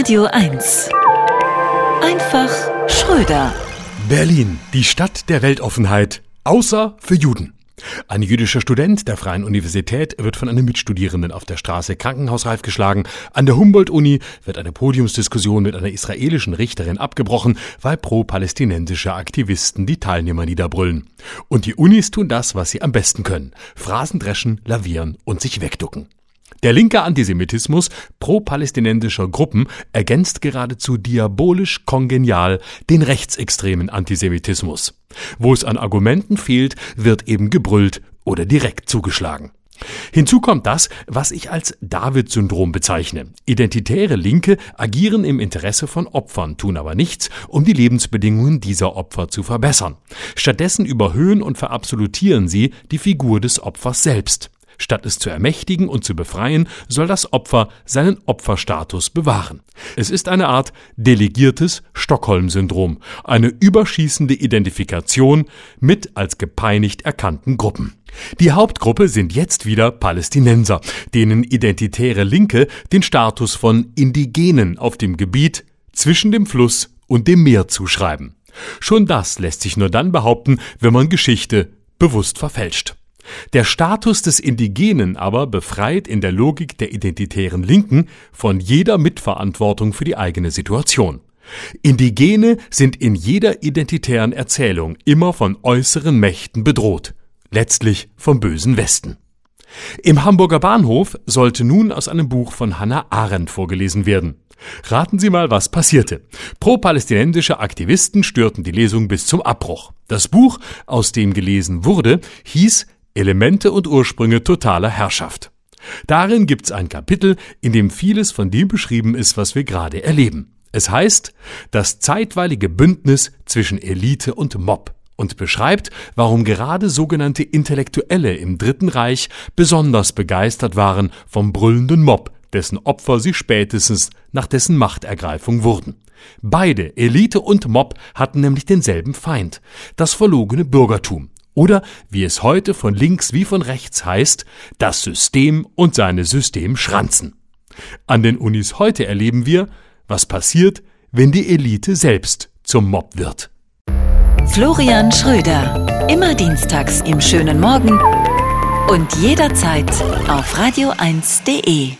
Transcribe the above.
Radio 1. Einfach Schröder. Berlin, die Stadt der Weltoffenheit, außer für Juden. Ein jüdischer Student der Freien Universität wird von einem Mitstudierenden auf der Straße krankenhausreif geschlagen. An der Humboldt-Uni wird eine Podiumsdiskussion mit einer israelischen Richterin abgebrochen, weil pro-palästinensische Aktivisten die Teilnehmer niederbrüllen. Und die Unis tun das, was sie am besten können. Phrasen dreschen, lavieren und sich wegducken. Der linke Antisemitismus pro-palästinensischer Gruppen ergänzt geradezu diabolisch kongenial den rechtsextremen Antisemitismus. Wo es an Argumenten fehlt, wird eben gebrüllt oder direkt zugeschlagen. Hinzu kommt das, was ich als David-Syndrom bezeichne. Identitäre Linke agieren im Interesse von Opfern, tun aber nichts, um die Lebensbedingungen dieser Opfer zu verbessern. Stattdessen überhöhen und verabsolutieren sie die Figur des Opfers selbst. Statt es zu ermächtigen und zu befreien, soll das Opfer seinen Opferstatus bewahren. Es ist eine Art delegiertes Stockholm-Syndrom, eine überschießende Identifikation mit als gepeinigt erkannten Gruppen. Die Hauptgruppe sind jetzt wieder Palästinenser, denen identitäre Linke den Status von Indigenen auf dem Gebiet zwischen dem Fluss und dem Meer zuschreiben. Schon das lässt sich nur dann behaupten, wenn man Geschichte bewusst verfälscht. Der Status des Indigenen aber befreit in der Logik der identitären Linken von jeder Mitverantwortung für die eigene Situation. Indigene sind in jeder identitären Erzählung immer von äußeren Mächten bedroht, letztlich vom bösen Westen. Im Hamburger Bahnhof sollte nun aus einem Buch von Hannah Arendt vorgelesen werden. Raten Sie mal, was passierte. Pro-palästinensische Aktivisten störten die Lesung bis zum Abbruch. Das Buch, aus dem gelesen wurde, hieß Elemente und Ursprünge totaler Herrschaft. Darin gibt's ein Kapitel, in dem vieles von dem beschrieben ist, was wir gerade erleben. Es heißt das zeitweilige Bündnis zwischen Elite und Mob und beschreibt, warum gerade sogenannte Intellektuelle im Dritten Reich besonders begeistert waren vom brüllenden Mob, dessen Opfer sie spätestens nach dessen Machtergreifung wurden. Beide, Elite und Mob, hatten nämlich denselben Feind, das verlogene Bürgertum, oder, wie es heute von links wie von rechts heißt, das System und seine Systemschranzen. An den Unis heute erleben wir, was passiert, wenn die Elite selbst zum Mob wird. Florian Schröder. Immer dienstags im schönen Morgen und jederzeit auf radio1.de.